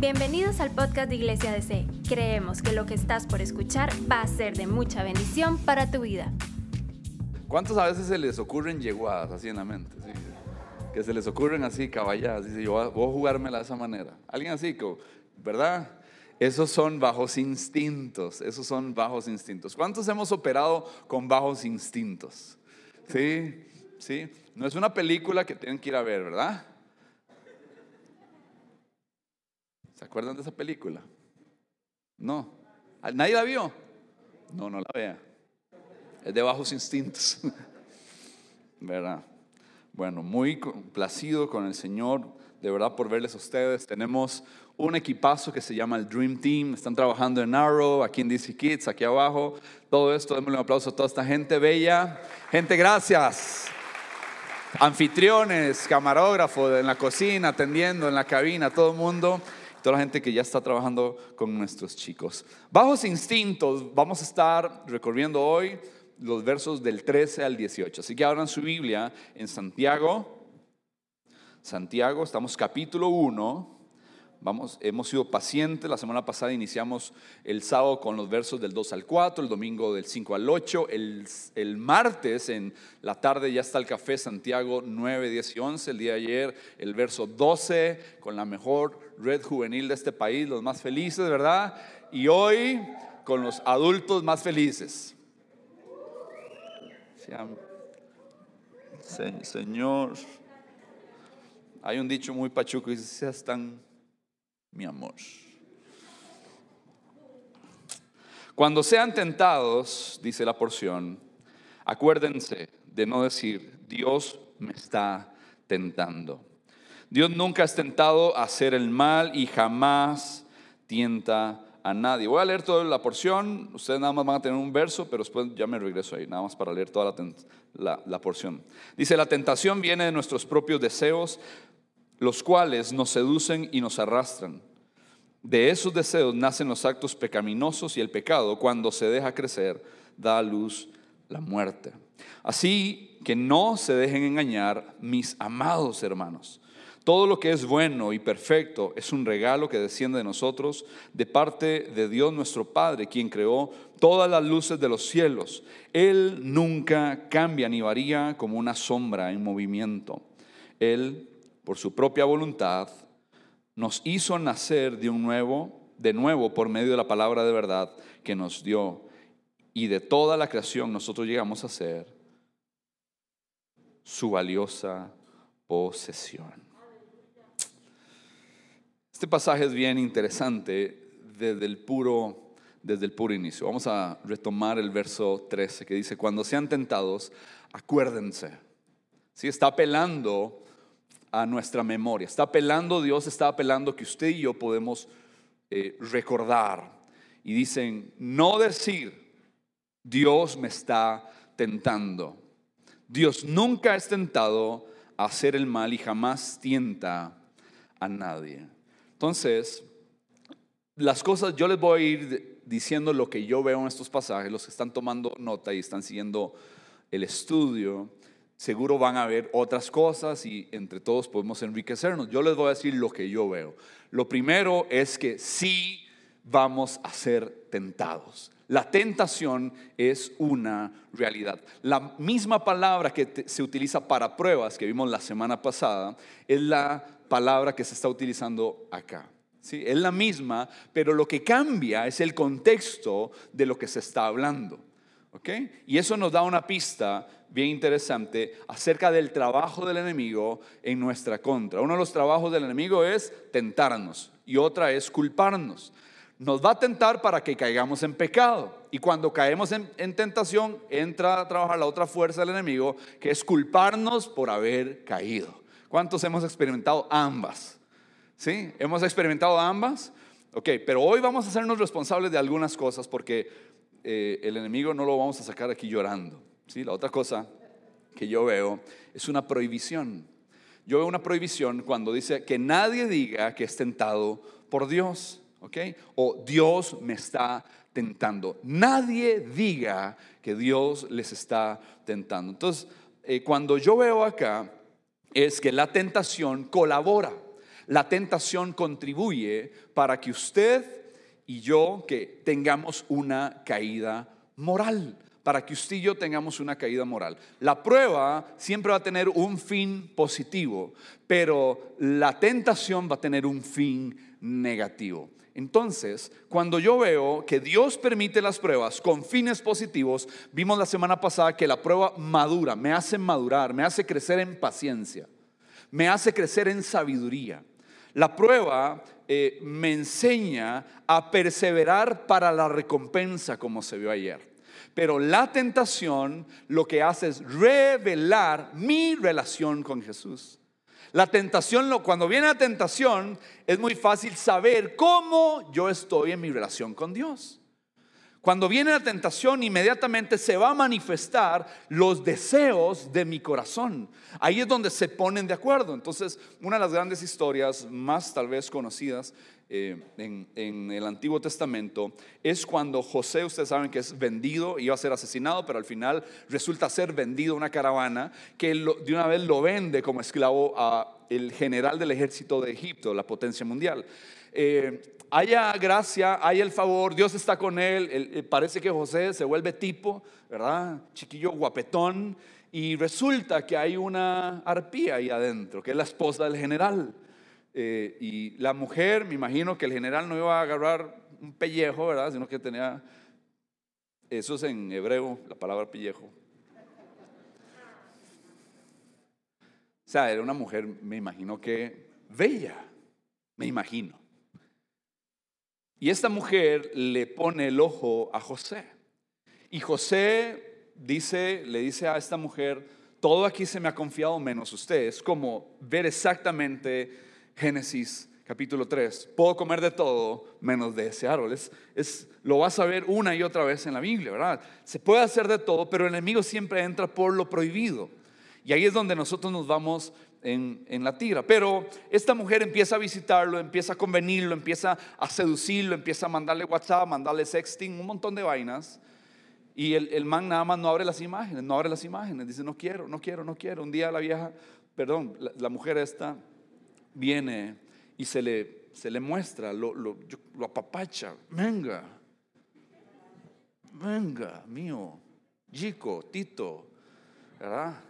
Bienvenidos al podcast de Iglesia DC. Creemos que lo que estás por escuchar va a ser de mucha bendición para tu vida. ¿Cuántos a veces se les ocurren yeguadas así en la mente? Que se les ocurren así caballadas. Dice, yo voy a jugármela de esa manera. Alguien así, ¿verdad? Esos son bajos instintos. Esos son bajos instintos. ¿Cuántos hemos operado con bajos instintos? Sí, sí. No es una película que tienen que ir a ver, ¿verdad? ¿Se acuerdan de esa película? No. ¿Nadie la vio? No, no la vea. Es de bajos instintos. ¿Verdad? Bueno, muy complacido con el Señor, de verdad, por verles a ustedes. Tenemos un equipazo que se llama el Dream Team. Están trabajando en Arrow, aquí en DC Kids, aquí abajo. Todo esto, démosle un aplauso a toda esta gente bella. Gente, gracias. Anfitriones, camarógrafo en la cocina, atendiendo en la cabina, todo el mundo toda la gente que ya está trabajando con nuestros chicos. Bajos instintos, vamos a estar recorriendo hoy los versos del 13 al 18. Así que abran su Biblia en Santiago. Santiago, estamos capítulo 1 Vamos, hemos sido pacientes. La semana pasada iniciamos el sábado con los versos del 2 al 4, el domingo del 5 al 8. El, el, martes en la tarde ya está el café Santiago 9, 10 y 11. El día de ayer el verso 12 con la mejor red juvenil de este país, los más felices, ¿verdad? Y hoy con los adultos más felices. Señor, hay un dicho muy pachuco dice, seas tan mi amor. Cuando sean tentados, dice la porción, acuérdense de no decir, Dios me está tentando. Dios nunca es tentado a hacer el mal y jamás tienta a nadie. Voy a leer toda la porción, ustedes nada más van a tener un verso, pero después ya me regreso ahí, nada más para leer toda la, la porción. Dice, la tentación viene de nuestros propios deseos, los cuales nos seducen y nos arrastran. De esos deseos nacen los actos pecaminosos y el pecado, cuando se deja crecer, da a luz la muerte. Así que no se dejen engañar, mis amados hermanos. Todo lo que es bueno y perfecto es un regalo que desciende de nosotros, de parte de Dios nuestro Padre, quien creó todas las luces de los cielos. Él nunca cambia ni varía como una sombra en movimiento. Él por su propia voluntad, nos hizo nacer de un nuevo, de nuevo por medio de la palabra de verdad que nos dio. Y de toda la creación nosotros llegamos a ser su valiosa posesión. Este pasaje es bien interesante desde el puro, desde el puro inicio. Vamos a retomar el verso 13 que dice, cuando sean tentados, acuérdense. Si está apelando a nuestra memoria. Está apelando, Dios está apelando que usted y yo podemos eh, recordar. Y dicen, no decir, Dios me está tentando. Dios nunca es tentado a hacer el mal y jamás tienta a nadie. Entonces, las cosas, yo les voy a ir diciendo lo que yo veo en estos pasajes, los que están tomando nota y están siguiendo el estudio seguro van a ver otras cosas y entre todos podemos enriquecernos. Yo les voy a decir lo que yo veo. Lo primero es que sí vamos a ser tentados. La tentación es una realidad. La misma palabra que se utiliza para pruebas que vimos la semana pasada es la palabra que se está utilizando acá. ¿Sí? Es la misma, pero lo que cambia es el contexto de lo que se está hablando. Y eso nos da una pista bien interesante acerca del trabajo del enemigo en nuestra contra. Uno de los trabajos del enemigo es tentarnos y otra es culparnos. Nos va a tentar para que caigamos en pecado. Y cuando caemos en, en tentación, entra a trabajar la otra fuerza del enemigo, que es culparnos por haber caído. ¿Cuántos hemos experimentado ambas? ¿Sí? ¿Hemos experimentado ambas? Ok, pero hoy vamos a hacernos responsables de algunas cosas porque eh, el enemigo no lo vamos a sacar aquí llorando. ¿Sí? La otra cosa que yo veo es una prohibición. Yo veo una prohibición cuando dice que nadie diga que es tentado por Dios. ¿ok? O Dios me está tentando. Nadie diga que Dios les está tentando. Entonces, eh, cuando yo veo acá, es que la tentación colabora. La tentación contribuye para que usted y yo que tengamos una caída moral, para que usted y yo tengamos una caída moral. La prueba siempre va a tener un fin positivo, pero la tentación va a tener un fin negativo. Entonces, cuando yo veo que Dios permite las pruebas con fines positivos, vimos la semana pasada que la prueba madura, me hace madurar, me hace crecer en paciencia, me hace crecer en sabiduría. La prueba eh, me enseña a perseverar para la recompensa, como se vio ayer. Pero la tentación lo que hace es revelar mi relación con Jesús. La tentación, cuando viene la tentación, es muy fácil saber cómo yo estoy en mi relación con Dios. Cuando viene la tentación, inmediatamente se va a manifestar los deseos de mi corazón. Ahí es donde se ponen de acuerdo. Entonces, una de las grandes historias más tal vez conocidas eh, en, el Antiguo Testamento es cuando José, ustedes saben que es vendido, iba a ser asesinado, pero al final resulta ser vendido una caravana que de una vez lo vende como esclavo a el general del ejército de Egipto, la potencia mundial. Eh, haya gracia, haya el favor, Dios está con él. Eh, parece que José se vuelve tipo, ¿verdad? Chiquillo guapetón. Y resulta que hay una arpía ahí adentro, que es la esposa del general. Eh, y la mujer, me imagino que el general no iba a agarrar un pellejo, ¿verdad? Sino que tenía, eso es en hebreo, la palabra pellejo. O sea, era una mujer, me imagino que bella, me imagino. Y esta mujer le pone el ojo a José. Y José dice, le dice a esta mujer, todo aquí se me ha confiado menos usted. Es como ver exactamente Génesis capítulo 3. Puedo comer de todo menos de ese árbol. Es, lo vas a ver una y otra vez en la Biblia, ¿verdad? Se puede hacer de todo, pero el enemigo siempre entra por lo prohibido. Y ahí es donde nosotros nos vamos en, la tira. Pero esta mujer empieza a visitarlo, empieza a convenirlo, empieza a seducirlo, empieza a mandarle WhatsApp, mandarle sexting, un montón de vainas. Y el, man nada más no abre las imágenes, no abre las imágenes. Dice, no quiero, no quiero, no quiero. Un día la vieja, perdón, la, mujer esta viene y se le, se le muestra, lo, lo, lo apapacha. Venga, venga, mío, Chico, Tito, ¿verdad?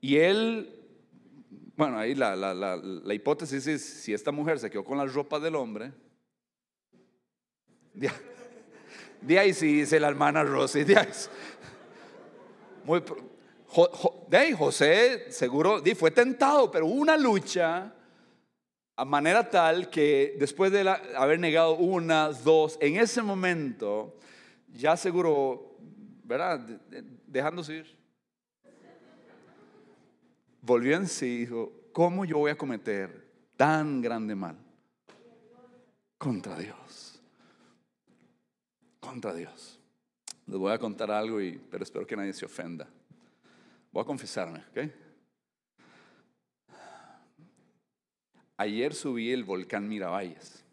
Y él bueno, ahí la, la, la, hipótesis es, si esta mujer se quedó con la ropa del hombre, de, ahí sí dice la hermana Rosy, de ahí, muy, de ahí José seguro fue tentado, pero una lucha a manera tal que después de haber negado una, dos, en ese momento, ya seguro, ¿verdad? Dejándose ir volvió en sí y dijo, ¿cómo yo voy a cometer tan grande mal? Contra Dios. Contra Dios. Les voy a contar algo, y, pero espero que nadie se ofenda. Voy a confesarme, ¿ok? Ayer subí el volcán Miravalles.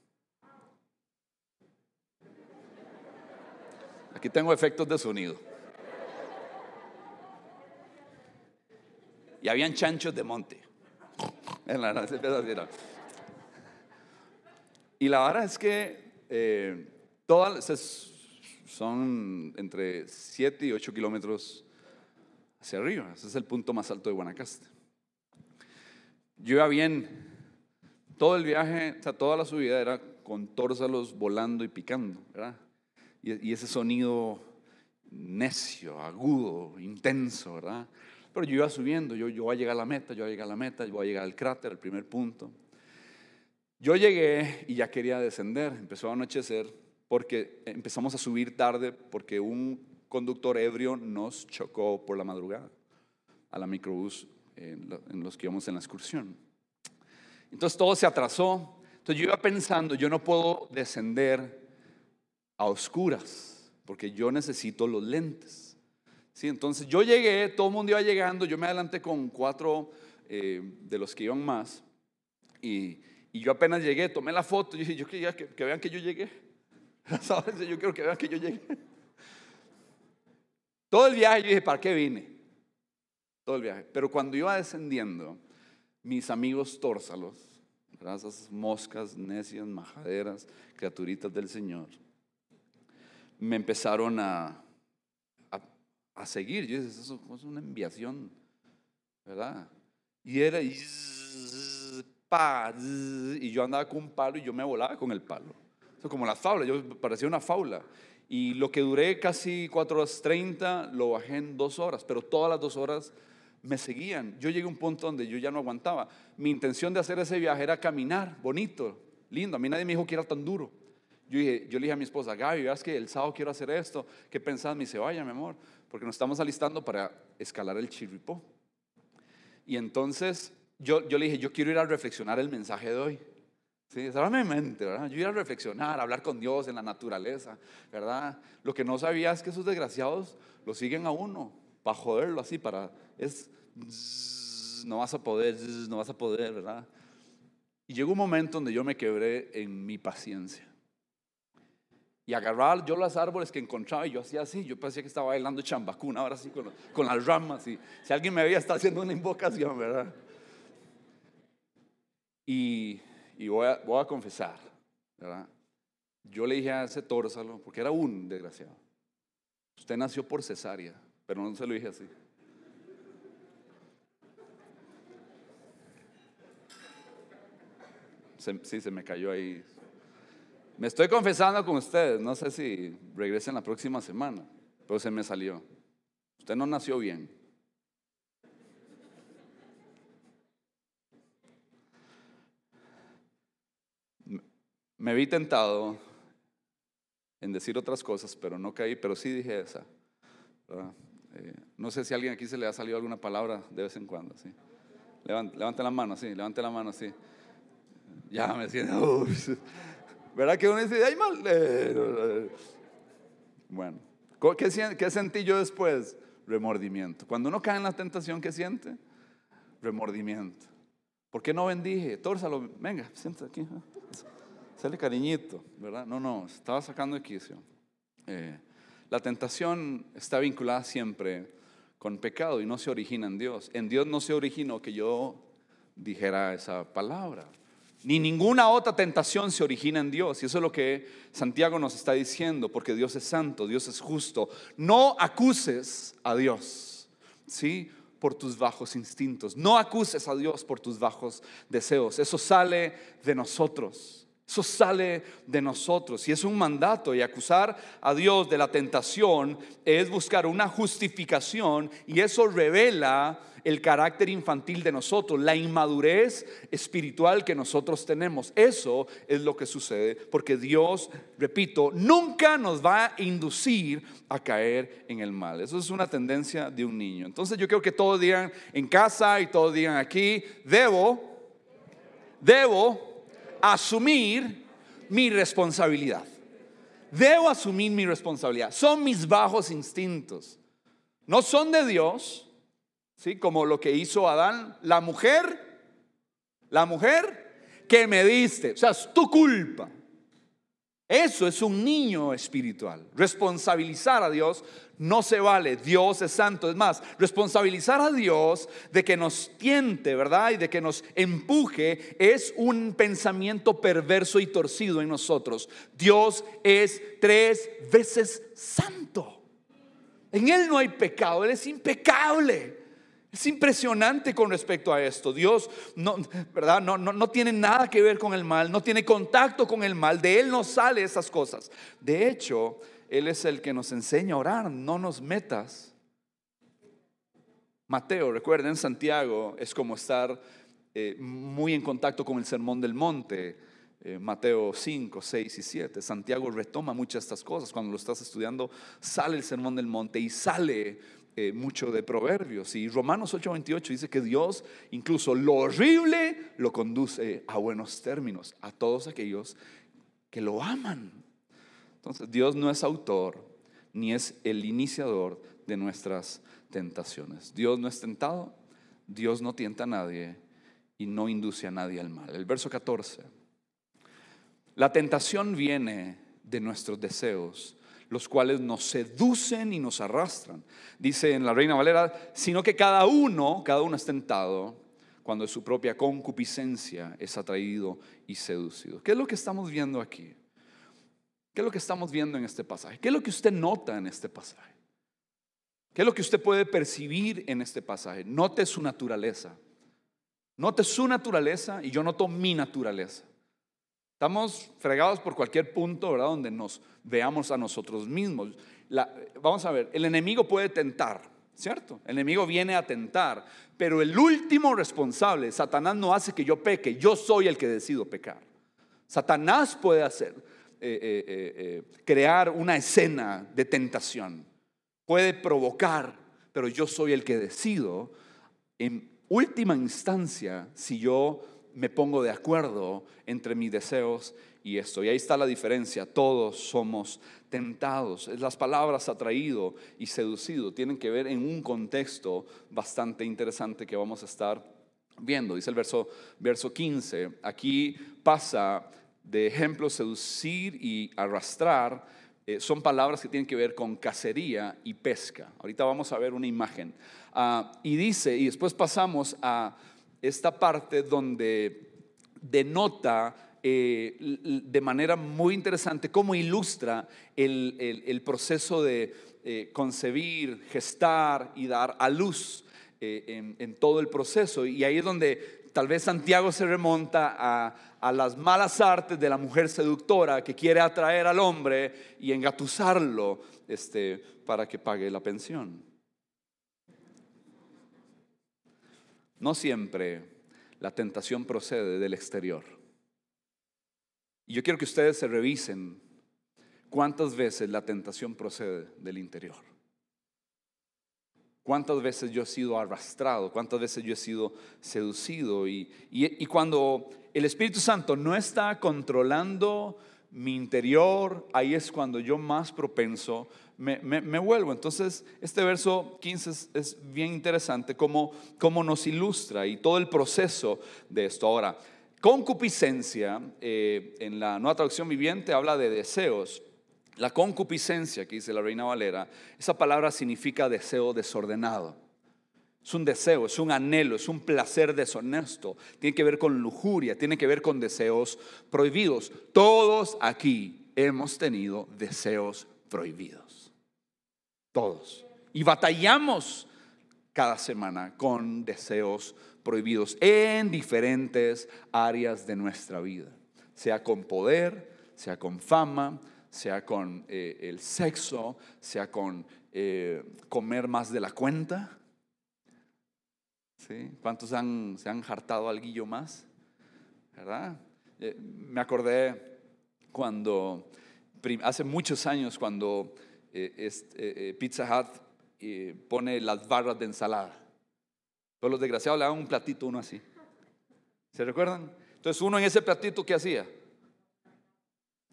Aquí tengo efectos de sonido. Y habían chanchos de monte. Y la verdad es que eh, todas son entre 7 y 8 kilómetros hacia arriba. Ese es el punto más alto de Guanacaste. Yo iba bien, todo el viaje, o sea, toda la subida era con tórsalos volando y picando. Y, y ese sonido necio, agudo, intenso, ¿verdad? Pero yo iba subiendo, yo, yo voy a llegar a la meta, yo voy a llegar a la meta, yo voy a llegar al cráter, al primer punto. Yo llegué y ya quería descender, empezó a anochecer porque empezamos a subir tarde porque un conductor ebrio nos chocó por la madrugada a la microbús en los que íbamos en la excursión. Entonces todo se atrasó. Entonces yo iba pensando, yo no puedo descender a oscuras porque yo necesito los lentes. Sí, entonces yo llegué, todo el mundo iba llegando, yo me adelanté con cuatro eh, de los que iban más y, yo apenas llegué, tomé la foto y dije, yo quería que, vean que yo llegué. ¿Sabes? Yo quiero que vean que yo llegué. Todo el viaje yo dije, ¿para qué vine? Todo el viaje. Pero cuando iba descendiendo, mis amigos tórsalos, esas moscas necias, majaderas, criaturitas del Señor, me empezaron a, a seguir. Yo dije, eso es una enviación, ¿verdad? Y era, y, pa, y yo andaba con un palo y yo me volaba con el palo. Eso como la faula, yo parecía una faula. Y lo que duré casi 4 horas 30, lo bajé en 2 horas, pero todas las 2 horas me seguían. Yo llegué a un punto donde yo ya no aguantaba. Mi intención de hacer ese viaje era caminar, bonito, lindo. A mí nadie me dijo que era tan duro. Yo, le dije a mi esposa, Gaby, veas que el sábado quiero hacer esto. ¿Qué pensás? Me dice, vaya, mi amor, porque nos estamos alistando para escalar el Chirripó. Y entonces yo, le dije, yo quiero ir a reflexionar el mensaje de hoy. Sí, esa era mi mente, ¿verdad? Yo iba a reflexionar, hablar con Dios en la naturaleza, ¿verdad? Lo que no sabía es que esos desgraciados lo siguen a uno, para joderlo así, para, es, no vas a poder, no vas a poder, ¿verdad? Y llegó un momento donde yo me quebré en mi paciencia. Y agarraba yo los árboles que encontraba y yo hacía así, yo parecía que estaba bailando chambacuna, ahora sí con, las ramas. Y si alguien me veía, está haciendo una invocación, ¿verdad? Y, y voy, a, voy a confesar, ¿verdad? Yo le dije a ese tórsalo, porque era un desgraciado, usted nació por cesárea, pero no se lo dije así. sí, se me cayó ahí. Me estoy confesando con ustedes, no sé si regresen la próxima semana, pero se me salió. Usted no nació bien. Me vi tentado en decir otras cosas, pero no caí, pero sí dije esa. Eh, no sé si a alguien aquí se le ha salido alguna palabra de vez en cuando. ¿sí? Levante, la mano, sí, levante la mano, sí. Ya me siento. ¿Verdad que uno dice, ay, mal? Bueno, ¿qué, ¿qué sentí yo después? Remordimiento. Cuando uno cae en la tentación, ¿qué siente? Remordimiento. ¿Por qué no bendije? Tórsalo, venga, siéntate aquí. Sale cariñito, ¿verdad? No, no, estaba sacando de quicio. Eh, la tentación está vinculada siempre con pecado y no se origina en Dios. En Dios no se originó que yo dijera esa palabra. Ni ninguna otra tentación se origina en Dios. Y eso es lo que Santiago nos está diciendo, porque Dios es santo, Dios es justo. No acuses a Dios, ¿sí? Por tus bajos instintos. No acuses a Dios por tus bajos deseos. Eso sale de nosotros. Eso sale de nosotros y es un mandato y acusar a Dios de la tentación es buscar una justificación y eso revela el carácter infantil de nosotros, la inmadurez espiritual que nosotros tenemos. Eso es lo que sucede porque Dios, repito, nunca nos va a inducir a caer en el mal. Eso es una tendencia de un niño. Entonces yo creo que todos digan en casa y todos digan aquí, debo, debo asumir mi responsabilidad. Debo asumir mi responsabilidad. Son mis bajos instintos. No son de Dios, ¿sí? Como lo que hizo Adán, la mujer, la mujer que me diste. O sea, es tu culpa. Eso es un niño espiritual. Responsabilizar a Dios no se vale. Dios es santo. Es más, responsabilizar a Dios de que nos tiente, ¿verdad? Y de que nos empuje es un pensamiento perverso y torcido en nosotros. Dios es tres veces santo. En Él no hay pecado. Él es impecable. Es impresionante con respecto a esto. Dios no, ¿verdad? No, no, no, tiene nada que ver con el mal, no tiene contacto con el mal, de Él no sale esas cosas. De hecho, Él es el que nos enseña a orar, no nos metas. Mateo, recuerden, Santiago es como estar eh, muy en contacto con el Sermón del Monte. Eh, Mateo 5, 6 y 7. Santiago retoma muchas de estas cosas. Cuando lo estás estudiando, sale el Sermón del Monte y sale eh, mucho de proverbios. Y Romanos 8:28 dice que Dios incluso lo horrible lo conduce a buenos términos a todos aquellos que lo aman. Entonces Dios no es autor ni es el iniciador de nuestras tentaciones. Dios no es tentado, Dios no tienta a nadie y no induce a nadie al mal. El verso 14. La tentación viene de nuestros deseos los cuales nos seducen y nos arrastran. Dice en la Reina Valera, sino que cada uno, cada uno es tentado cuando su propia concupiscencia es atraído y seducido. ¿Qué es lo que estamos viendo aquí? ¿Qué es lo que estamos viendo en este pasaje? ¿Qué es lo que usted nota en este pasaje? ¿Qué es lo que usted puede percibir en este pasaje? Note su naturaleza. Note su naturaleza y yo noto mi naturaleza. Estamos fregados por cualquier punto, ¿verdad? Donde nos veamos a nosotros mismos. vamos a ver, el enemigo puede tentar, ¿cierto? El enemigo viene a tentar, pero el último responsable, Satanás no hace que yo peque, yo soy el que decido pecar. Satanás puede hacer, eh, eh, eh, crear una escena de tentación, puede provocar, pero yo soy el que decido en última instancia si yo me pongo de acuerdo entre mis deseos y esto. Y ahí está la diferencia, todos somos tentados. Las palabras atraído y seducido tienen que ver en un contexto bastante interesante que vamos a estar viendo. Dice el verso, verso 15, aquí pasa de ejemplo seducir y arrastrar, eh, son palabras que tienen que ver con cacería y pesca. Ahorita vamos a ver una imagen. Ah, y dice, y después pasamos a esta parte donde denota eh, de manera muy interesante cómo ilustra el, proceso de eh, concebir, gestar y dar a luz en, en todo el proceso. Y ahí es donde tal vez Santiago se remonta a, las malas artes de la mujer seductora que quiere atraer al hombre y engatusarlo este, para que pague la pensión. No siempre la tentación procede del exterior. Y yo quiero que ustedes se revisen cuántas veces la tentación procede del interior. ¿Cuántas veces yo he sido arrastrado? ¿Cuántas veces yo he sido seducido? Y, cuando el Espíritu Santo no está controlando mi interior, ahí es cuando yo más propenso me, vuelvo. Entonces, este verso 15 es, bien interesante como, como, nos ilustra y todo el proceso de esto. Ahora, concupiscencia, eh, en la nueva traducción viviente habla de deseos. La concupiscencia, que dice la Reina Valera, esa palabra significa deseo desordenado. Es un deseo, es un anhelo, es un placer deshonesto. Tiene que ver con lujuria, tiene que ver con deseos prohibidos. Todos aquí hemos tenido deseos prohibidos. Todos. Y batallamos cada semana con deseos prohibidos en diferentes áreas de nuestra vida. Sea con poder, sea con fama, sea con eh, el sexo, sea con eh, comer más de la cuenta. ¿Sí? ¿Cuántos se han hartado al guillo más? ¿Verdad? Eh, me acordé cuando, hace muchos años, cuando Pizza Hut pone las barras de ensalada. Todos los desgraciados le dan un platito uno así. ¿Se recuerdan? Entonces uno en ese platito, ¿qué hacía?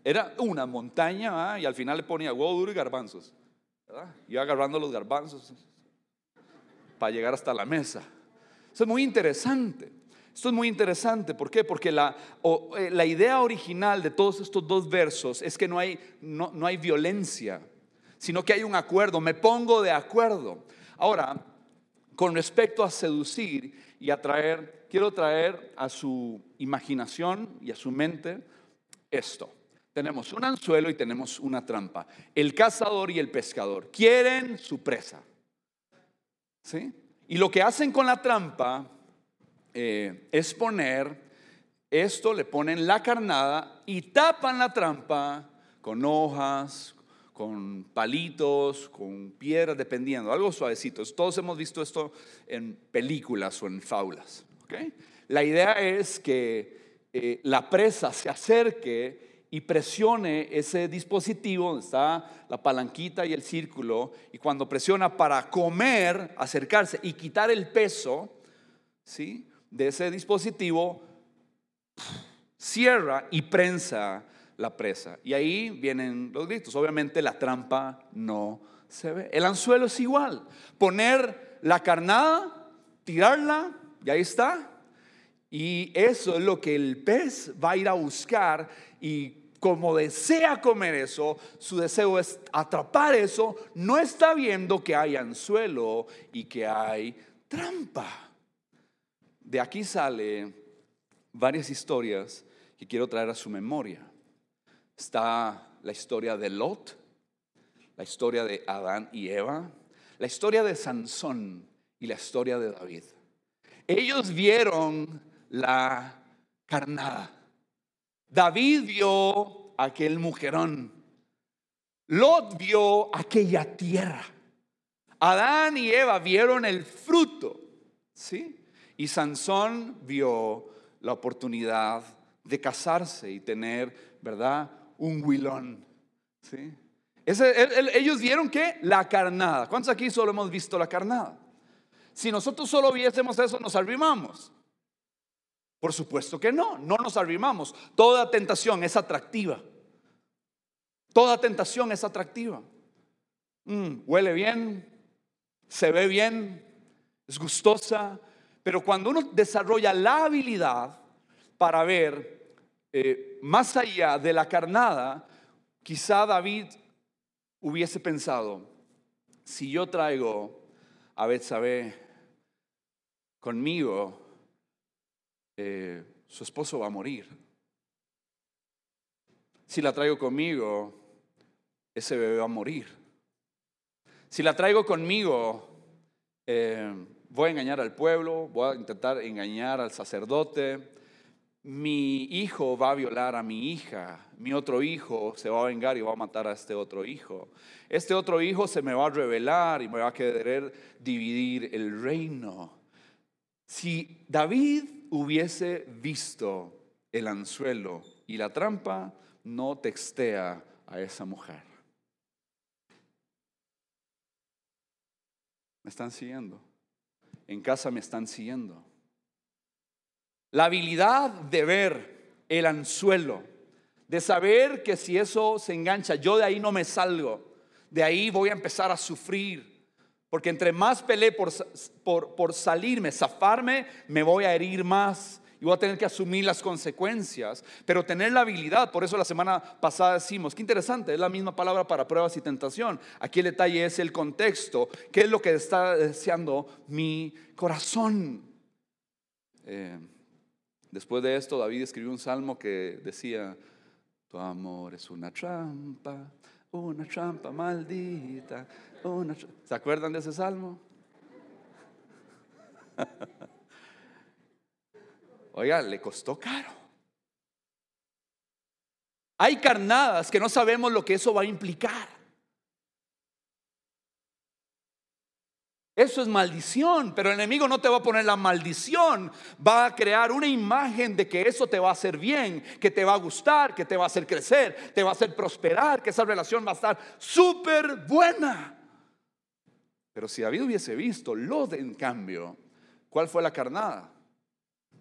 Era una montaña y al final le ponía huevo duro y garbanzos. Iba agarrando los garbanzos para llegar hasta la mesa. Eso es muy interesante. Esto es muy interesante. ¿Por qué? Porque la, eh, idea original de todos estos dos versos es que no hay violencia, sino que hay un acuerdo. Me pongo de acuerdo. Ahora, con respecto a seducir y atraer, quiero traer a su imaginación y a su mente esto. Tenemos un anzuelo y tenemos una trampa. El cazador y el pescador quieren su presa. ¿Sí? Y lo que hacen con la trampa eh, es poner esto, le ponen la carnada y tapan la trampa con hojas, con palitos, con piedras, dependiendo, algo suavecito. Todos hemos visto esto en películas o en faulas. La idea es que eh, la presa se acerque y presione ese dispositivo donde está la palanquita y el círculo, y cuando presiona para comer, acercarse y quitar el peso ¿sí? de ese dispositivo, cierra y prensa la presa. Y ahí vienen los gritos. Obviamente la trampa no se ve. El anzuelo es igual. Poner la carnada, tirarla, y ahí está. Y eso es lo que el pez va a ir a buscar y como desea comer eso, su deseo es atrapar eso, no está viendo que hay anzuelo y que hay trampa. de aquí sale varias historias que quiero traer a su memoria. Está la historia de Lot, la historia de Adán y Eva, la historia de Sansón y la historia de David. Ellos vieron la carnada. David vio aquel mujerón. Lot vio aquella tierra. Adán y Eva vieron el fruto, ¿sí? Y Sansón vio la oportunidad de casarse y tener, ¿verdad? Un huilón, ¿sí? ellos vieron que la carnada. ¿Cuántos aquí solo hemos visto la carnada? Si nosotros solo viésemos eso, nos arrimamos. Por supuesto que no, no nos arrimamos. Toda tentación es atractiva. Toda tentación es atractiva. Mm, huele bien, se ve bien, es gustosa, pero cuando uno desarrolla la habilidad para ver eh, más allá de la carnada, quizá David hubiese pensado, si yo traigo a Betsabé conmigo, eh, su esposo va a morir. Si la traigo conmigo, ese bebé va a morir. Si la traigo conmigo, eh, voy a engañar al pueblo, voy a intentar engañar al sacerdote, mi hijo va a violar a mi hija, mi otro hijo se va a vengar y va a matar a este otro hijo. Este otro hijo se me va a revelar y me va a querer dividir el reino. Si David hubiese visto el anzuelo y la trampa, no textea a esa mujer. ¿Me están siguiendo? En casa me están siguiendo. La habilidad de ver el anzuelo, de saber que si eso se engancha, yo de ahí no me salgo, de ahí voy a empezar a sufrir. Porque entre más peleé por, por, salirme, zafarme, me voy a herir más y voy a tener que asumir las consecuencias, pero tener la habilidad, por eso la semana pasada decimos, qué interesante, es la misma palabra para pruebas y tentación. Aquí el detalle es el contexto, qué es lo que está deseando mi corazón. Eh, Después de esto, David escribió un salmo que decía, tu amor es una trampa, una trampa maldita. ¿Se acuerdan de ese salmo? Oiga, le costó caro. Hay carnadas que no sabemos lo que eso va a implicar. Eso es maldición, pero el enemigo no te va a poner la maldición, va a crear una imagen de que eso te va a hacer bien, que te va a gustar, que te va a hacer crecer, te va a hacer prosperar, que esa relación va a estar súper buena. Pero si David hubiese visto Lot en cambio, ¿cuál fue la carnada?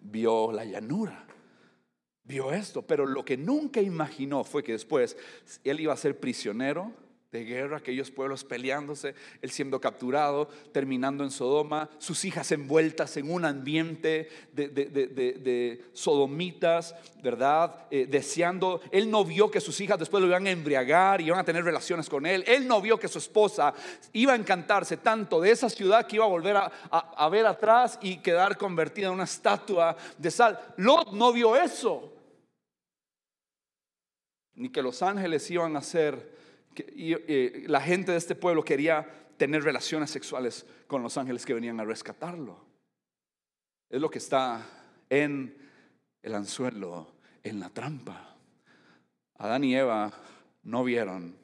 Vio la llanura, vio esto, pero lo que nunca imaginó fue que después él iba a ser prisionero de guerra, aquellos pueblos peleándose, él siendo capturado, terminando en Sodoma, sus hijas envueltas en un ambiente de, sodomitas, ¿verdad? Eh, deseando, él no vio que sus hijas después lo iban a embriagar y iban a tener relaciones con él, él no vio que su esposa iba a encantarse tanto de esa ciudad que iba a volver a, a ver atrás y quedar convertida en una estatua de sal. Lot no vio eso, ni que los ángeles iban a ser y, la gente de este pueblo quería tener relaciones sexuales con los ángeles que venían a rescatarlo. Es lo que está en el anzuelo, en la trampa. Adán y Eva no vieron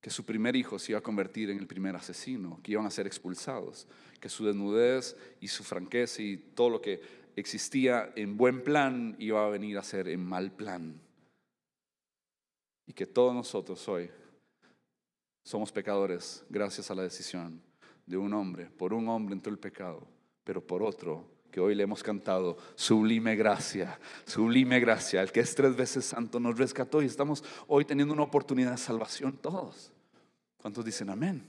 que su primer hijo se iba a convertir en el primer asesino, que iban a ser expulsados, que su desnudez y su franqueza y todo lo que existía en buen plan iba a venir a ser en mal plan. Y que todos nosotros hoy somos pecadores gracias a la decisión de un hombre. Por un hombre entró el pecado, pero por otro que hoy le hemos cantado, sublime gracia, sublime gracia, el que es tres veces santo nos rescató y estamos hoy teniendo una oportunidad de salvación todos. ¿Cuántos dicen amén?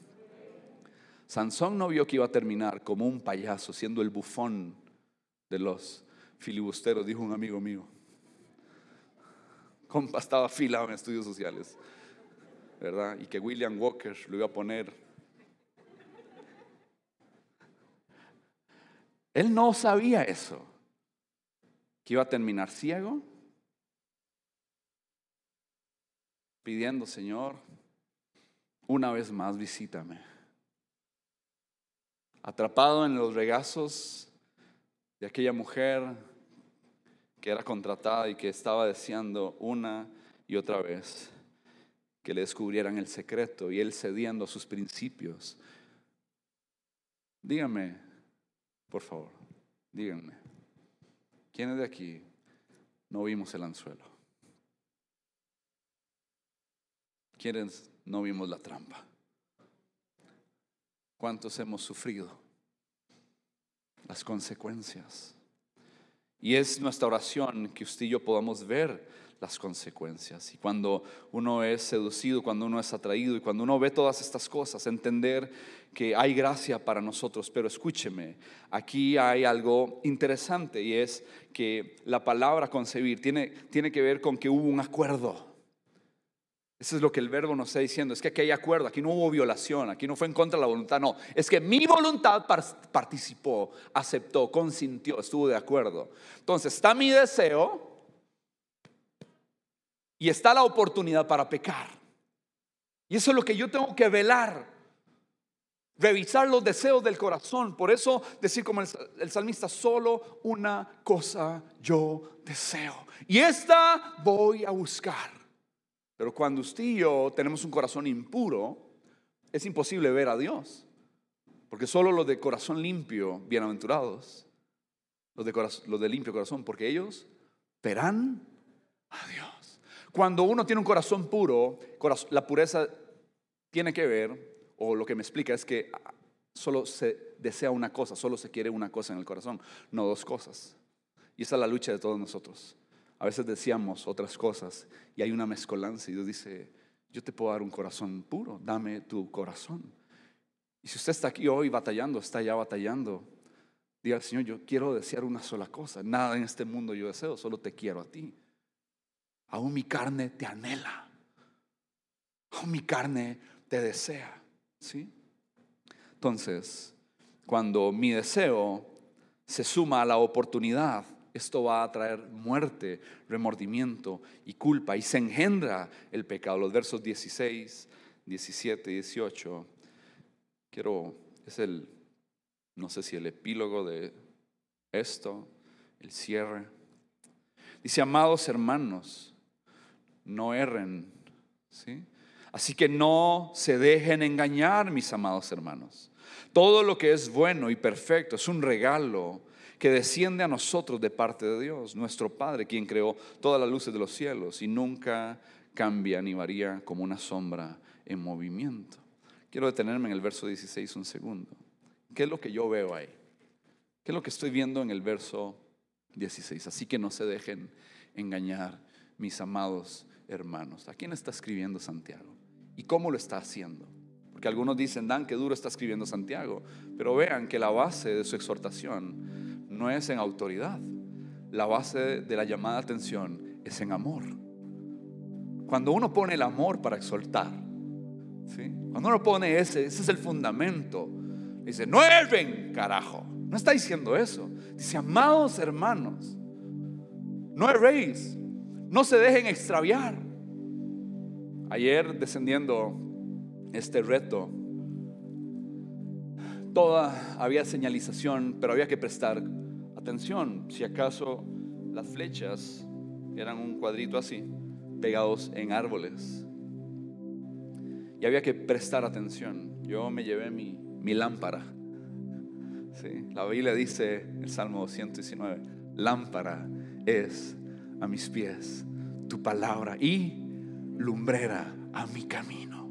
Sansón no vio que iba a terminar como un payaso, siendo el bufón de los filibusteros, dijo un amigo mío. Compa estaba afilado en estudios sociales. Y que William Walker lo iba a poner. Él no sabía eso. que iba a terminar ciego, pidiendo, Señor, una vez más visítame. Atrapado en los regazos de aquella mujer que era contratada y que estaba deseando una y otra vez que le descubrieran el secreto y él cediendo a sus principios. Díganme, por favor, díganme, ¿quiénes de aquí no vimos el anzuelo? ¿Quiénes no vimos la trampa? ¿Cuántos hemos sufrido las consecuencias? Y es nuestra oración que usted y yo podamos ver las consecuencias. Y cuando uno es seducido, cuando uno es atraído y cuando uno ve todas estas cosas, entender que hay gracia para nosotros. Pero escúcheme, aquí hay algo interesante y es que la palabra concebir tiene, tiene que ver con que hubo un acuerdo. Eso es lo que el verbo nos está diciendo. Es que aquí hay acuerdo, aquí no hubo violación, aquí no fue en contra de la voluntad, no. Es que mi voluntad participó, aceptó, consintió, estuvo de acuerdo. Entonces, está mi deseo, y está la oportunidad para pecar. Y eso es lo que yo tengo que velar. Revisar los deseos del corazón. Por eso decir como el, salmista, solo una cosa yo deseo. Y esta voy a buscar. Pero cuando usted y yo tenemos un corazón impuro, es imposible ver a Dios. Porque solo los de corazón limpio, bienaventurados, los de, los de limpio corazón, porque ellos verán a Dios. Cuando uno tiene un corazón puro, la pureza tiene que ver, o lo que me explica es que solo se desea una cosa, solo se quiere una cosa en el corazón, no dos cosas. Y esa es la lucha de todos nosotros. A veces decíamos otras cosas y hay una mezcolanza y Dios dice, yo te puedo dar un corazón puro, dame tu corazón. Y si usted está aquí hoy batallando, está ya batallando, diga, Señor, yo quiero desear una sola cosa, nada en este mundo yo deseo, solo te quiero a ti aún mi carne te anhela, aún mi carne te desea. ¿sí? Entonces, cuando mi deseo se suma a la oportunidad, esto va a traer muerte, remordimiento y culpa y se engendra el pecado. Los versos 16, 17 y 18, quiero, es el, no sé si el epílogo de esto, el cierre. Dice, amados hermanos, no erren. ¿sí? Así que no se dejen engañar, mis amados hermanos. Todo lo que es bueno y perfecto es un regalo que desciende a nosotros de parte de Dios, nuestro Padre, quien creó todas las luces de los cielos y nunca cambia ni varía como una sombra en movimiento. Quiero detenerme en el verso 16 un segundo. ¿Qué es lo que yo veo ahí? ¿Qué es lo que estoy viendo en el verso 16? Así que no se dejen engañar, mis amados hermanos. ¿A quién está escribiendo Santiago? ¿Y cómo lo está haciendo? Porque algunos dicen, Dan, qué duro está escribiendo Santiago. Pero vean que la base de su exhortación no es en autoridad. La base de la llamada atención es en amor. Cuando uno pone el amor para exhortar, cuando uno pone ese, ese es el fundamento. Dice, no erren, carajo. No está diciendo eso. Dice, amados hermanos, no erréis no se dejen extraviar. Ayer descendiendo este reto, toda había señalización, pero había que prestar atención. Si acaso las flechas eran un cuadrito así, pegados en árboles. Y había que prestar atención. Yo me llevé mi, mi lámpara. Sí, la Biblia dice, el Salmo 219, lámpara es a mis pies tu palabra y lumbrera a mi camino.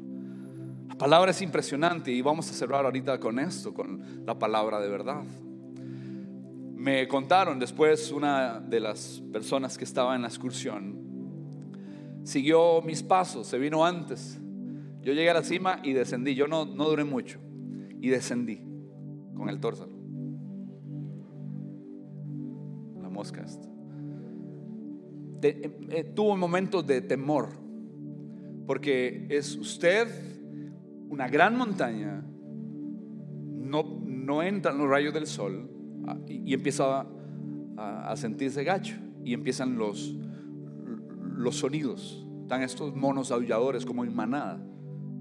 La palabra es impresionante y vamos a cerrar ahorita con esto, con la palabra de verdad. Me contaron después una de las personas que estaba en la excursión, siguió mis pasos, se vino antes. Yo llegué a la cima y descendí, yo no, no duré mucho y descendí con el torso. La mosca esta. Eh, eh, tuvo momentos de temor, porque es usted una gran montaña, no, no entran los rayos del sol ah, y, empieza a, a sentirse gacho y empiezan los, los sonidos. Están estos monos aulladores como en manada.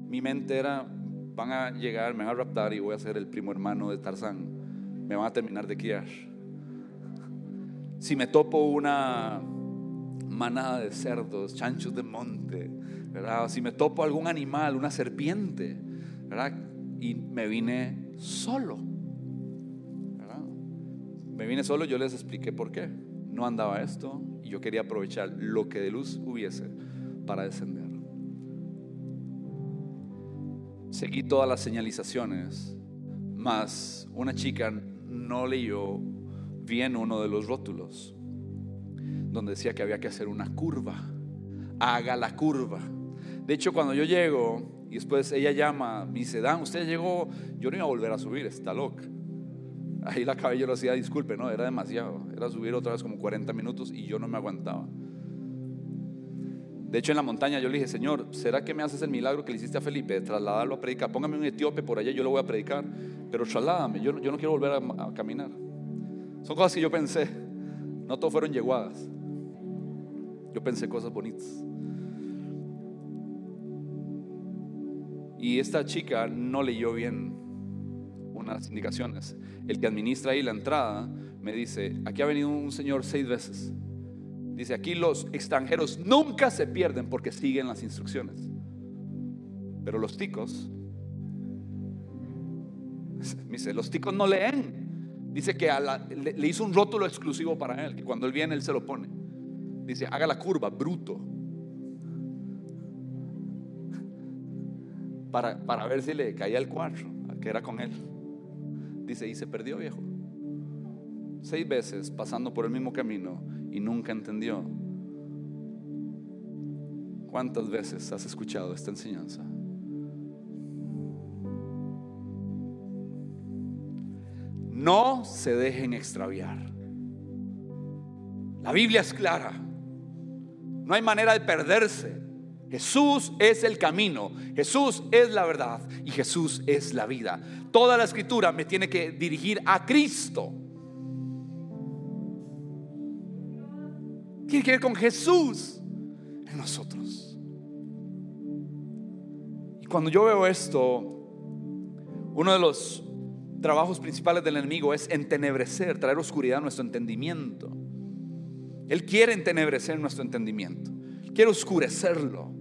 Mi mente era, van a llegar, me van a raptar y voy a ser el primo hermano de Tarzán. Me van a terminar de criar. Si me topo una manada de cerdos, chanchos de monte, ¿verdad? Si me topo algún animal, una serpiente, ¿verdad? Y me vine solo. Me vine solo, yo les expliqué por qué. No andaba esto y yo quería aprovechar lo que de luz hubiese para descender. Seguí todas las señalizaciones, mas una chica no leyó bien uno de los rótulos, donde decía que había que hacer una curva. Haga la curva. De hecho, cuando yo llego y después ella llama, me dice, Dan, usted llegó, yo no iba a volver a subir, está loca. Ahí la caballerosidad, disculpe, no, era demasiado. Era subir otra vez como 40 minutos y yo no me aguantaba. De hecho, en la montaña yo le dije, Señor, ¿será que me haces el milagro que le hiciste a Felipe? Trasladarlo a predicar. Póngame un etíope por allá, yo lo voy a predicar. Pero trasládame, yo, yo no quiero volver a, caminar. Son cosas que yo pensé. No todo fueron yeguadas. Yo pensé cosas bonitas. Y esta chica no leyó bien unas indicaciones. El que administra ahí la entrada me dice, aquí ha venido un señor seis veces. Dice, aquí los extranjeros nunca se pierden porque siguen las instrucciones. Pero los ticos, dice, los ticos no leen. Dice que le, le, hizo un rótulo exclusivo para él, que cuando él viene él se lo pone. Dice, haga la curva, bruto. Para, para ver si le caía el cuatro, que era con él. Dice, y se perdió viejo. Seis veces pasando por el mismo camino y nunca entendió. ¿Cuántas veces has escuchado esta enseñanza? No se dejen extraviar. La Biblia es clara. No hay manera de perderse. Jesús es el camino, Jesús es la verdad y Jesús es la vida. Toda la escritura me tiene que dirigir a Cristo. Tiene que ver con Jesús en nosotros. Y cuando yo veo esto, uno de los trabajos principales del enemigo es entenebrecer, traer oscuridad a nuestro entendimiento. Él quiere entenebrecer nuestro entendimiento, quiere oscurecerlo,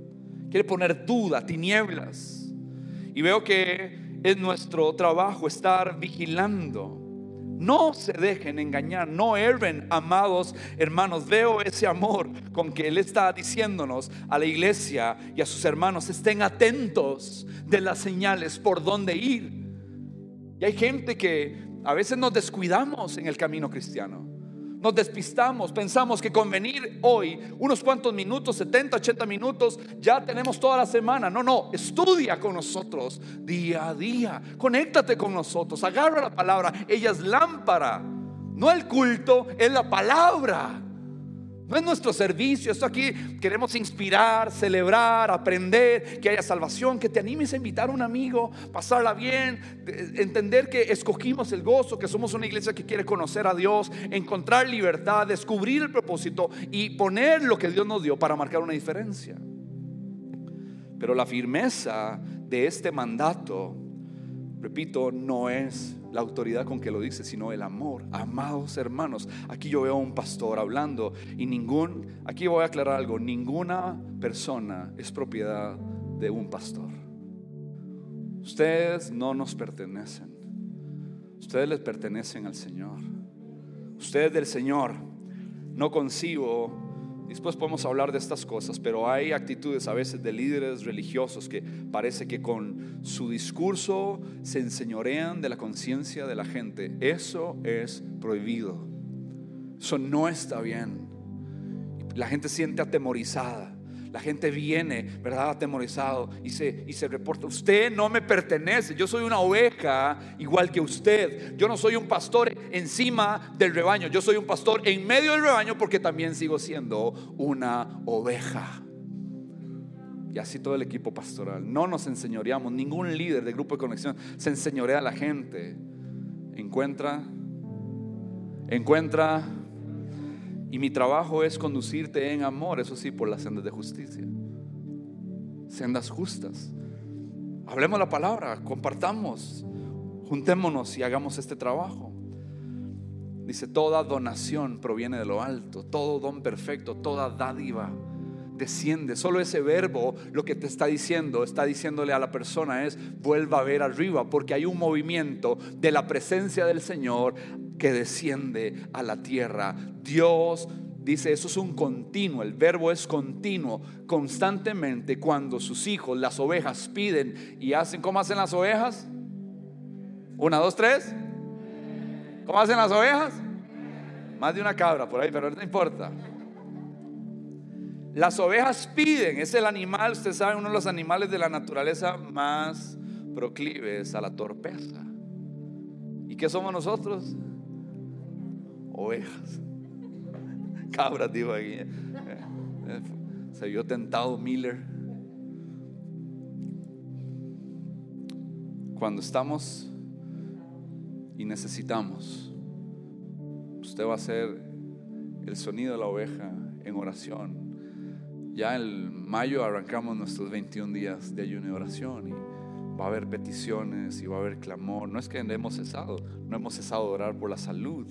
quiere poner duda, tinieblas. Y veo que es nuestro trabajo estar vigilando. No se dejen engañar, no erren, amados hermanos. Veo ese amor con que Él está diciéndonos a la iglesia y a sus hermanos, estén atentos de las señales por dónde ir. Y hay gente que a veces nos descuidamos en el camino cristiano. Nos despistamos, pensamos que con venir hoy unos cuantos minutos, 70, 80 minutos, ya tenemos toda la semana. No, no, estudia con nosotros día a día. Conéctate con nosotros, agarra la palabra. Ella es lámpara. No el culto, es la palabra. No es nuestro servicio, esto aquí queremos inspirar, celebrar, aprender, que haya salvación, que te animes a invitar a un amigo, pasarla bien, entender que escogimos el gozo, que somos una iglesia que quiere conocer a Dios, encontrar libertad, descubrir el propósito y poner lo que Dios nos dio para marcar una diferencia. Pero la firmeza de este mandato, repito, no es la autoridad con que lo dice, sino el amor. Amados hermanos, aquí yo veo a un pastor hablando y ningún, aquí voy a aclarar algo, ninguna persona es propiedad de un pastor. Ustedes no nos pertenecen. Ustedes les pertenecen al Señor. Ustedes del Señor. No concibo Después podemos hablar de estas cosas, pero hay actitudes a veces de líderes religiosos que parece que con su discurso se enseñorean de la conciencia de la gente. Eso es prohibido. Eso no está bien. La gente siente atemorizada. La gente viene, ¿verdad? Atemorizado y se, y se reporta, usted no me pertenece, yo soy una oveja igual que usted. Yo no soy un pastor encima del rebaño, yo soy un pastor en medio del rebaño porque también sigo siendo una oveja. Y así todo el equipo pastoral. No nos enseñoreamos, ningún líder de grupo de conexión se enseñorea a la gente. Encuentra, encuentra Y mi trabajo es conducirte en amor, eso sí, por las sendas de justicia. Sendas justas. Hablemos la palabra, compartamos, juntémonos y hagamos este trabajo. Dice, toda donación proviene de lo alto, todo don perfecto, toda dádiva desciende. Solo ese verbo lo que te está diciendo, está diciéndole a la persona es, vuelva a ver arriba, porque hay un movimiento de la presencia del Señor que desciende a la tierra. Dios dice, eso es un continuo, el verbo es continuo, constantemente cuando sus hijos, las ovejas, piden y hacen, ¿cómo hacen las ovejas? Una, dos, tres. ¿Cómo hacen las ovejas? Más de una cabra por ahí, pero no importa. Las ovejas piden, es el animal, usted sabe, uno de los animales de la naturaleza más proclives a la torpeza. ¿Y qué somos nosotros? Ovejas. Cabras, digo aquí. Eh, eh, se vio tentado Miller. Cuando estamos y necesitamos, usted va a ser el sonido de la oveja en oración ya en mayo arrancamos nuestros 21 días de ayuno y oración y va a haber peticiones y va a haber clamor. No es que hemos cesado, no hemos cesado de orar por la salud,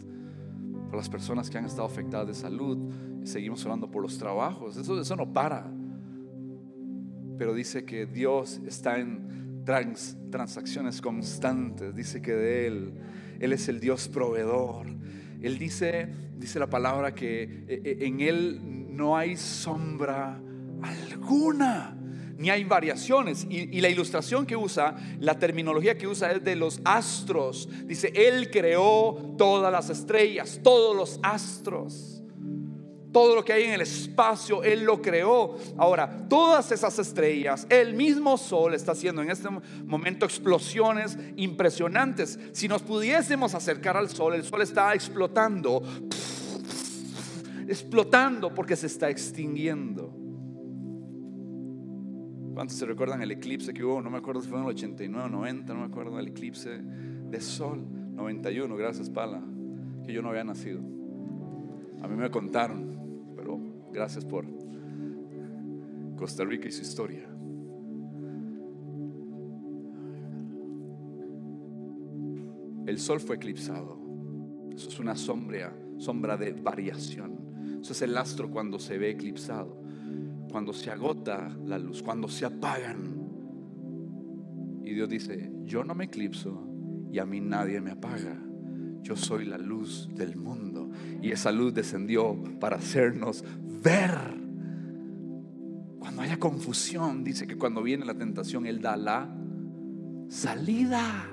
por las personas que han estado afectadas de salud. Seguimos orando por los trabajos. Eso, eso no para. Pero dice que Dios está en transacciones constantes. Dice que de Él, Él es el Dios proveedor. Él dice, dice la palabra que eh, eh, en Él no hay sombra alguna, ni hay variaciones. Y, la ilustración que usa, la terminología que usa es de los astros. Dice, Él creó todas las estrellas, todos los astros. Todo lo que hay en el espacio, Él lo creó. Ahora, todas esas estrellas, el mismo Sol está haciendo en este momento explosiones impresionantes. Si nos pudiésemos acercar al Sol, el Sol está explotando explotando porque se está extinguiendo. ¿Cuántos se recuerdan el eclipse que hubo? No me acuerdo si fue en el 89 o 90, no me acuerdo el eclipse de sol. 91, gracias Pala, que yo no había nacido. A mí me contaron, pero gracias por Costa Rica y su historia. El sol fue eclipsado. Eso es una sombra, sombra de variación. Eso es el astro cuando se ve eclipsado, cuando se agota la luz, cuando se apagan. Y Dios dice, yo no me eclipso y a mí nadie me apaga. Yo soy la luz del mundo. Y esa luz descendió para hacernos ver. Cuando haya confusión, dice que cuando viene la tentación, Él da la salida.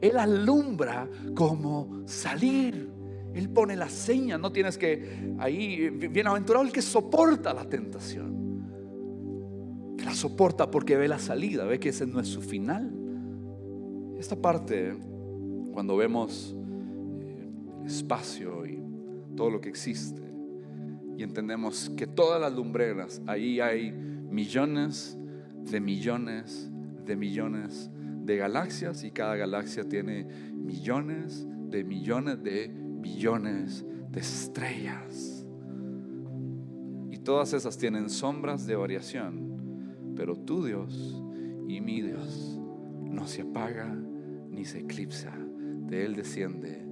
Él alumbra como salir. Él pone la seña, no tienes que ahí, bienaventurado el que soporta la tentación. La soporta porque ve la salida, ve que ese no es su final. Esta parte, cuando vemos eh, el espacio y todo lo que existe, y entendemos que todas las lumbreras, ahí hay millones de millones de millones de galaxias y cada galaxia tiene millones de millones de billones de estrellas. Y todas esas tienen sombras de variación, pero tu Dios y mi Dios no se apaga ni se eclipsa. De Él desciende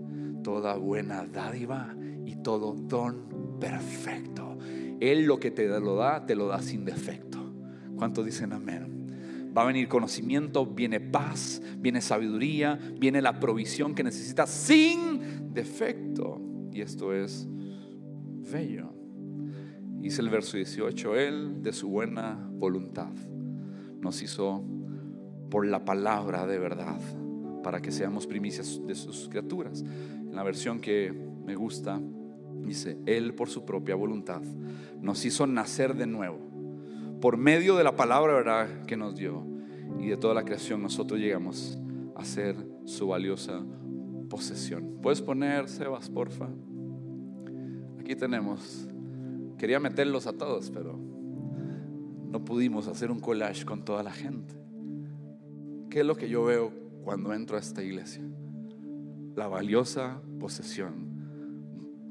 toda buena dádiva y todo don perfecto. Él lo que te lo da, te lo da sin defecto. ¿Cuántos dicen amén? Va a venir conocimiento, viene paz, viene sabiduría, viene la provisión que necesitas sin defecto. Y esto es bello. Dice el verso 18, Él de su buena voluntad nos hizo por la palabra de verdad, para que seamos primicias de sus criaturas. En la versión que me gusta, dice, Él por su propia voluntad nos hizo nacer de nuevo por medio de la palabra verdad que nos dio y de toda la creación, nosotros llegamos a ser su valiosa posesión. ¿Puedes poner, Sebas, porfa? Aquí tenemos. Quería meterlos a todos, pero no pudimos hacer un collage con toda la gente. ¿Qué es lo que yo veo cuando entro a esta iglesia? La valiosa posesión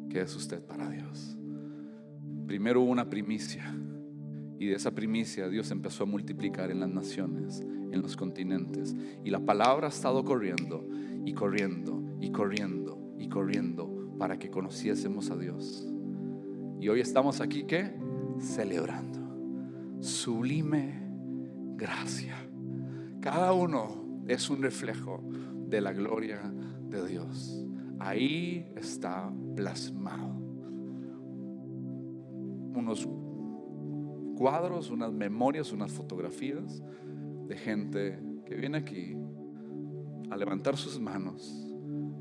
que es usted para Dios. primero hubo una primicia. Y de esa primicia Dios empezó a multiplicar en las naciones, en los continentes. Y la palabra ha estado corriendo y corriendo y corriendo y corriendo para que conociésemos a Dios. Y hoy estamos aquí, ¿qué? Celebrando. Sublime gracia. Cada uno es un reflejo de la gloria de Dios. Ahí está plasmado. Unos cuadros, unas memorias, unas fotografías de gente que viene aquí a levantar sus manos,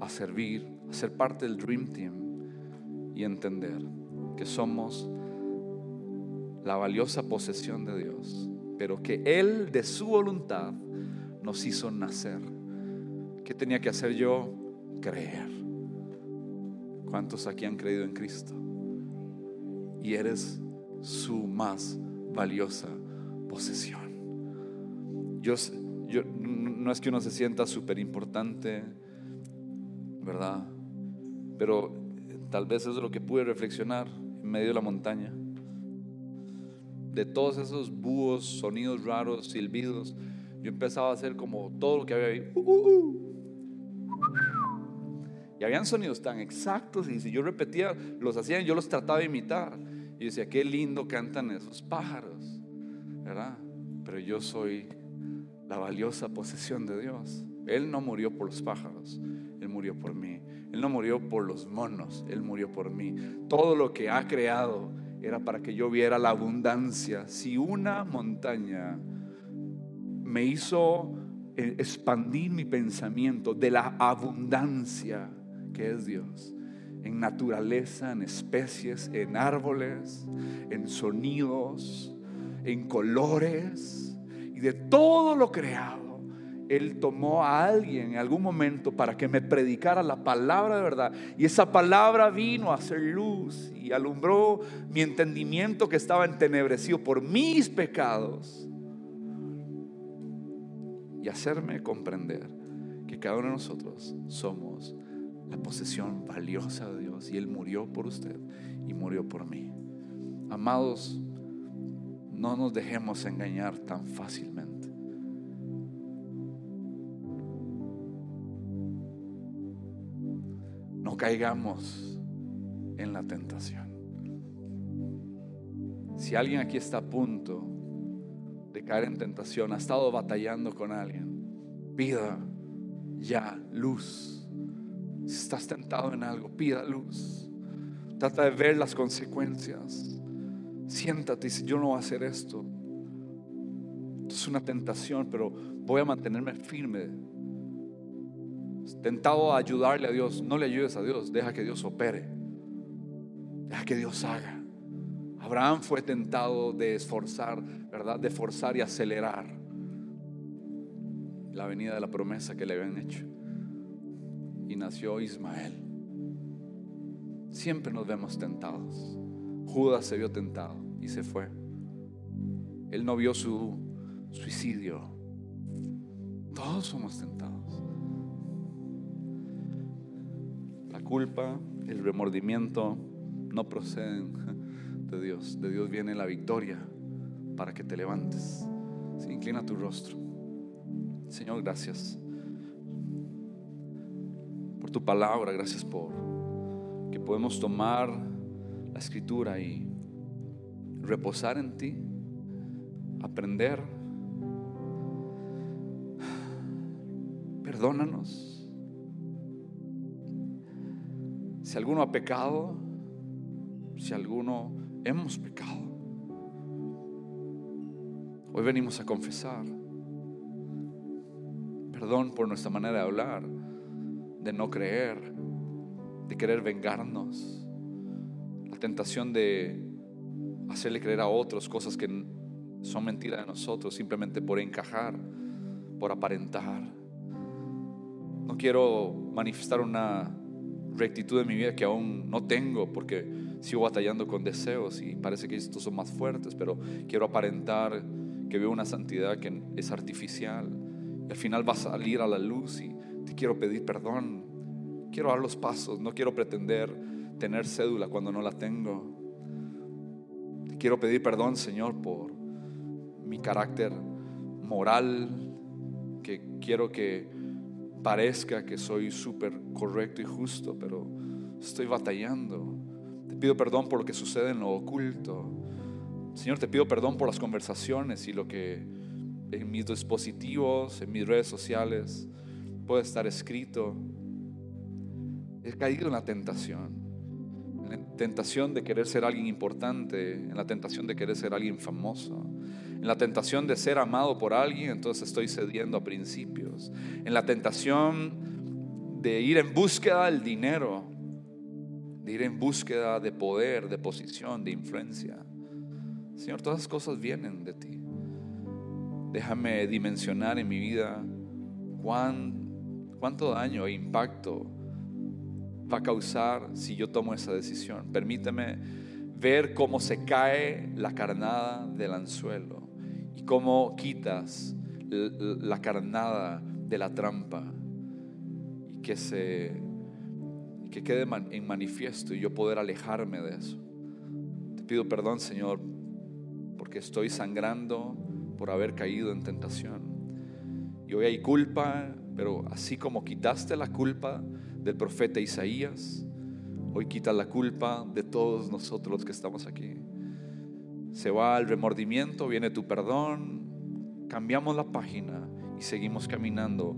a servir, a ser parte del Dream Team y entender que somos la valiosa posesión de Dios, pero que Él de su voluntad nos hizo nacer. ¿Qué tenía que hacer yo? Creer. ¿Cuántos aquí han creído en Cristo? Y eres su más valiosa posesión. Yo, yo, no es que uno se sienta súper importante, ¿verdad? Pero tal vez es lo que pude reflexionar medio de la montaña. De todos esos búhos, sonidos raros, silbidos, yo empezaba a hacer como todo lo que había ahí. Uh, uh, uh. Y habían sonidos tan exactos y si yo repetía, los hacían, yo los trataba de imitar. Y decía, qué lindo cantan esos pájaros, ¿verdad? Pero yo soy la valiosa posesión de Dios. Él no murió por los pájaros, Él murió por mí. Él no murió por los monos, Él murió por mí. Todo lo que ha creado era para que yo viera la abundancia. Si una montaña me hizo eh, expandir mi pensamiento de la abundancia que es Dios, en naturaleza, en especies, en árboles, en sonidos, en colores y de todo lo creado. Él tomó a alguien en algún momento para que me predicara la palabra de verdad. Y esa palabra vino a hacer luz y alumbró mi entendimiento que estaba entenebrecido por mis pecados. Y hacerme comprender que cada uno de nosotros somos la posesión valiosa de Dios. Y Él murió por usted y murió por mí. Amados, no nos dejemos engañar tan fácilmente. Caigamos en la tentación. Si alguien aquí está a punto de caer en tentación, ha estado batallando con alguien, pida ya luz si estás tentado en algo, pida luz. Trata de ver las consecuencias. Siéntate y dice, yo no voy a hacer esto. Es una tentación, pero voy a mantenerme firme. Tentado a ayudarle a Dios, no le ayudes a Dios, deja que Dios opere. Deja que Dios haga. Abraham fue tentado de esforzar, ¿verdad? De forzar y acelerar la venida de la promesa que le habían hecho y nació Ismael. Siempre nos vemos tentados. Judas se vio tentado y se fue. Él no vio su suicidio. Todos somos tentados. Culpa, el remordimiento no proceden de Dios. De Dios viene la victoria para que te levantes. Se inclina tu rostro. Señor, gracias tu palabra, gracias por que podemos tomar la escritura y reposar en ti, aprender. Perdónanos. Si alguno ha pecado, si alguno hemos pecado, hoy venimos a confesar. Perdón por nuestra manera de hablar de no creer, de querer vengarnos, la tentación de hacerle creer a otros cosas que son mentiras de nosotros simplemente por encajar, por aparentar. No quiero manifestar una rectitud en mi vida que aún no tengo porque sigo batallando con deseos y parece que estos son más fuertes, pero quiero aparentar que veo una santidad que es artificial y al final va a salir a la luz y te quiero pedir perdón. Quiero dar los pasos. No quiero pretender tener cédula cuando no la tengo. quiero pedir perdón, Señor, por mi carácter moral, que quiero que parezca que soy súper correcto y justo, pero estoy batallando. Te pido perdón por lo que sucede en lo oculto. Señor, te pido perdón por las conversaciones y lo que en mis dispositivos, en mis redes sociales puede estar escrito. He caído en la tentación, en la tentación de querer ser alguien importante, en la tentación de querer ser alguien famoso, en la tentación de ser amado por alguien, entonces estoy cediendo a principios, en la tentación de ir en búsqueda del dinero, de ir en búsqueda de poder, de posición, de influencia. Señor, todas esas cosas vienen de ti. Déjame dimensionar en mi vida cuán, cuánto daño e impacto va a causar si yo tomo esa decisión. Permíteme ver cómo se cae la carnada del anzuelo cómo quitas la carnada de la trampa y que se que quede en manifiesto y yo poder alejarme de eso. Te pido perdón, Señor, porque estoy sangrando por haber caído en tentación. Y hoy hay culpa, pero así como quitaste la culpa del profeta Isaías, hoy quitas la culpa de todos nosotros los que estamos aquí. Se va el remordimiento, viene tu perdón, cambiamos la página y seguimos caminando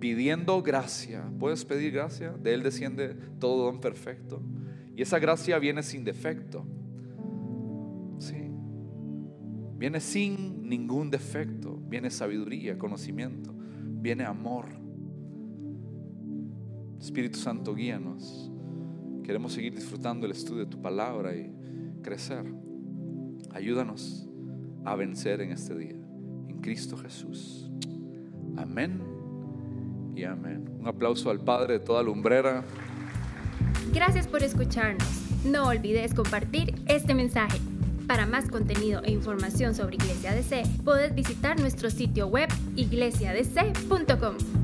pidiendo gracia. ¿Puedes pedir gracia? De Él desciende todo don perfecto. Y esa gracia viene sin defecto. Sí. Viene sin ningún defecto. Viene sabiduría, conocimiento. Viene amor. Espíritu Santo, guíanos. Queremos seguir disfrutando el estudio de tu palabra y crecer. Ayúdanos a vencer en este día. En Cristo Jesús. Amén y amén. Un aplauso al Padre de toda lumbrera. Gracias por escucharnos. No olvides compartir este mensaje. Para más contenido e información sobre Iglesia DC, puedes visitar nuestro sitio web iglesiadc.com.